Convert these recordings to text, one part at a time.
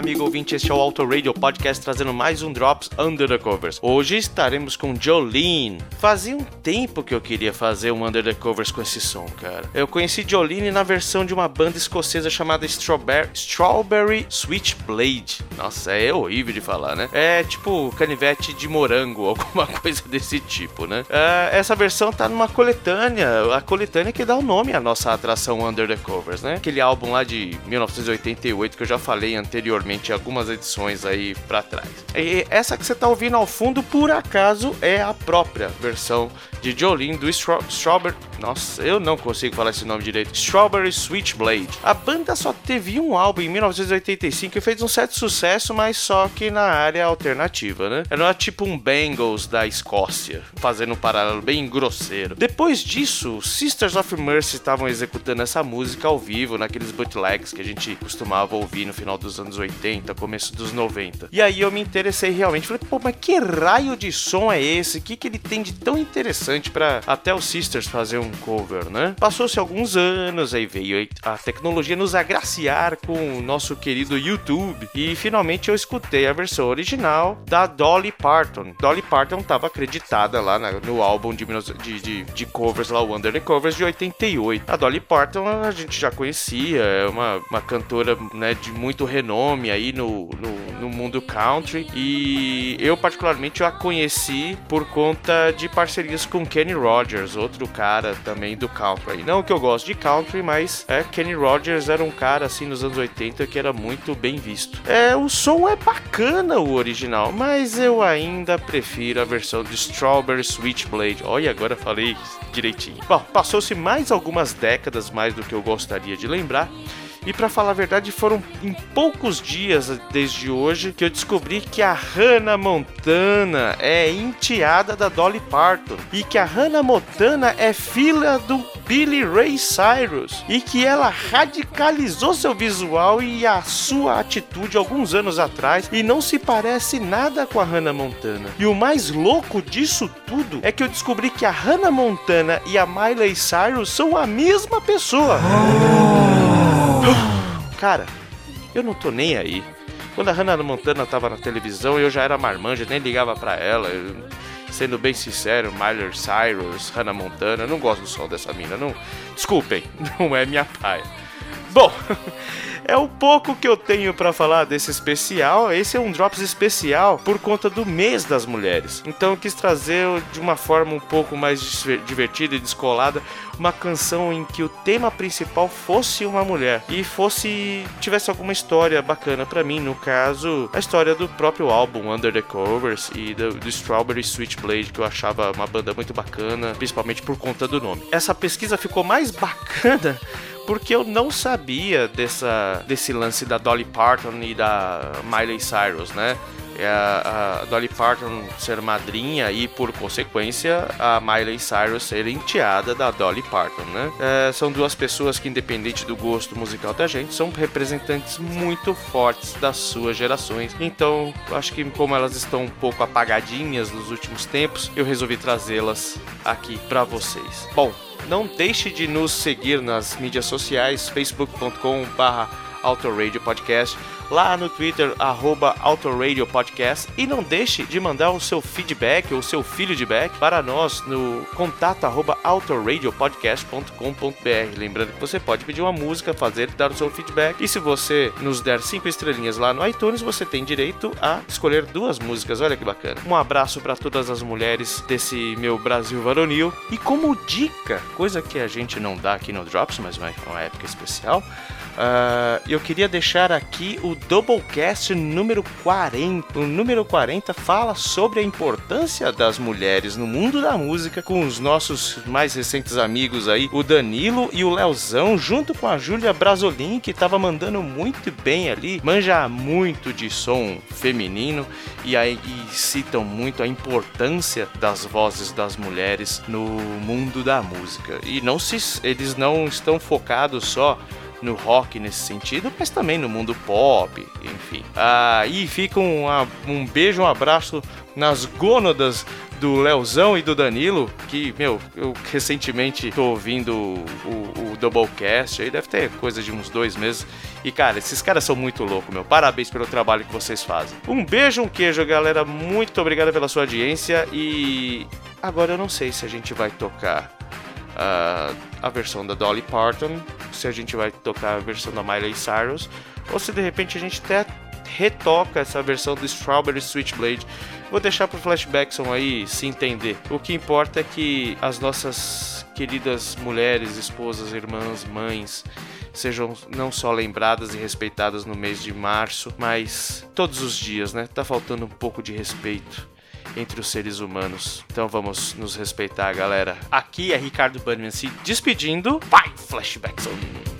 Amigo ouvinte, este é o Auto Radio Podcast trazendo mais um Drops Under the Covers. Hoje estaremos com Jolene. Fazia um tempo que eu queria fazer um Under the Covers com esse som, cara. Eu conheci Jolene na versão de uma banda escocesa chamada Strawberry, Strawberry Switchblade. Nossa, é horrível de falar, né? É tipo canivete de morango, alguma coisa desse tipo, né? É, essa versão tá numa coletânea, a coletânea que dá o nome à nossa atração Under the Covers, né? Aquele álbum lá de 1988 que eu já falei anteriormente algumas edições aí para trás. E essa que você tá ouvindo ao fundo, por acaso, é a própria versão de Jolene do Stra Strawberry. Nossa, eu não consigo falar esse nome direito. Strawberry Switchblade. A banda só teve um álbum em 1985 e fez um certo sucesso, mas só que na área alternativa, né? Era tipo um Bengals da Escócia, fazendo um paralelo bem grosseiro. Depois disso, Sisters of Mercy estavam executando essa música ao vivo, naqueles bootlegs que a gente costumava ouvir no final dos anos 80, começo dos 90. E aí eu me interessei realmente, falei, pô, mas que raio de som é esse? O que, que ele tem de tão interessante para até os Sisters fazer um cover, né? Passou-se alguns anos, aí veio a tecnologia nos agraciar com o nosso querido YouTube e finalmente eu escutei a versão original da Dolly Parton. Dolly Parton estava acreditada lá na, no álbum de, de, de, de, covers lá, o Under the Covers de 88. A Dolly Parton a gente já conhecia, é uma, uma cantora né, de muito renome aí no, no, no mundo country e eu particularmente a conheci por conta de parcerias com Kenny Rogers, outro cara também do country. Não que eu gosto de country, mas é Kenny Rogers era um cara assim nos anos 80 que era muito bem visto. É, o som é bacana o original, mas eu ainda prefiro a versão de Strawberry Switchblade. Olha, agora falei direitinho. Bom, passou-se mais algumas décadas mais do que eu gostaria de lembrar. E para falar a verdade, foram em poucos dias desde hoje que eu descobri que a Hannah Montana é enteada da Dolly Parton e que a Hannah Montana é filha do Billy Ray Cyrus e que ela radicalizou seu visual e a sua atitude alguns anos atrás e não se parece nada com a Hannah Montana. E o mais louco disso tudo é que eu descobri que a Hannah Montana e a Miley Cyrus são a mesma pessoa. Oh. Cara, eu não tô nem aí. Quando a Hannah Montana tava na televisão, eu já era marmanja, nem ligava para ela. Eu, sendo bem sincero, Miley Cyrus, Hannah Montana, eu não gosto do som dessa mina. Não, desculpem, não é minha praia. Bom, é o pouco que eu tenho para falar desse especial. Esse é um Drops especial por conta do mês das mulheres. Então eu quis trazer de uma forma um pouco mais divertida e descolada uma canção em que o tema principal fosse uma mulher e fosse tivesse alguma história bacana para mim, no caso, a história do próprio álbum Under the Covers e do, do Strawberry Switchblade, que eu achava uma banda muito bacana, principalmente por conta do nome. Essa pesquisa ficou mais bacana porque eu não sabia dessa, desse lance da Dolly Parton e da Miley Cyrus, né? É a, Dolly Parton ser madrinha e, por consequência, a Miley Cyrus ser enteada da Dolly Parton, né? É, são duas pessoas que, independente do gosto musical da gente, são representantes muito fortes das suas gerações. Então, acho que como elas estão um pouco apagadinhas nos últimos tempos, eu resolvi trazê-las aqui para vocês. Bom, não deixe de nos seguir nas mídias sociais, facebook.com/barra Podcast lá no Twitter, arroba Autoradio Podcast. E não deixe de mandar o seu feedback ou seu feedback para nós no contato arroba autoradiopodcast.com.br. Lembrando que você pode pedir uma música, fazer dar o seu feedback. E se você nos der cinco estrelinhas lá no iTunes, você tem direito a escolher duas músicas. Olha que bacana. Um abraço para todas as mulheres desse meu Brasil varonil. E como dica, coisa que a gente não dá aqui no Drops, mas é uma época especial. Uh, eu queria deixar aqui o Doublecast número 40. O número 40 fala sobre a importância das mulheres no mundo da música com os nossos mais recentes amigos aí, o Danilo e o Leozão, junto com a Júlia Brasolin, que tava mandando muito bem ali, manja muito de som feminino e aí e citam muito a importância das vozes das mulheres no mundo da música. E não se eles não estão focados só no rock nesse sentido, mas também no mundo pop, enfim. Ah, e fica um, um beijo, um abraço nas gônadas do Leozão e do Danilo, que, meu, eu recentemente tô ouvindo o, o, o Doublecast, aí deve ter coisa de uns dois meses. E, cara, esses caras são muito loucos, meu. Parabéns pelo trabalho que vocês fazem. Um beijo, um queijo, galera. Muito obrigado pela sua audiência. E agora eu não sei se a gente vai tocar a versão da Dolly Parton, se a gente vai tocar a versão da Miley Cyrus, ou se de repente a gente até retoca essa versão do Strawberry Switchblade. Vou deixar pro Flashbackson aí se entender. O que importa é que as nossas queridas mulheres, esposas, irmãs, mães sejam não só lembradas e respeitadas no mês de março, mas todos os dias, né? Tá faltando um pouco de respeito entre os seres humanos. Então vamos nos respeitar, galera. Aqui é Ricardo Bannerman se despedindo. Vai, Flashbackson!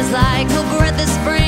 is like. a breath of spring.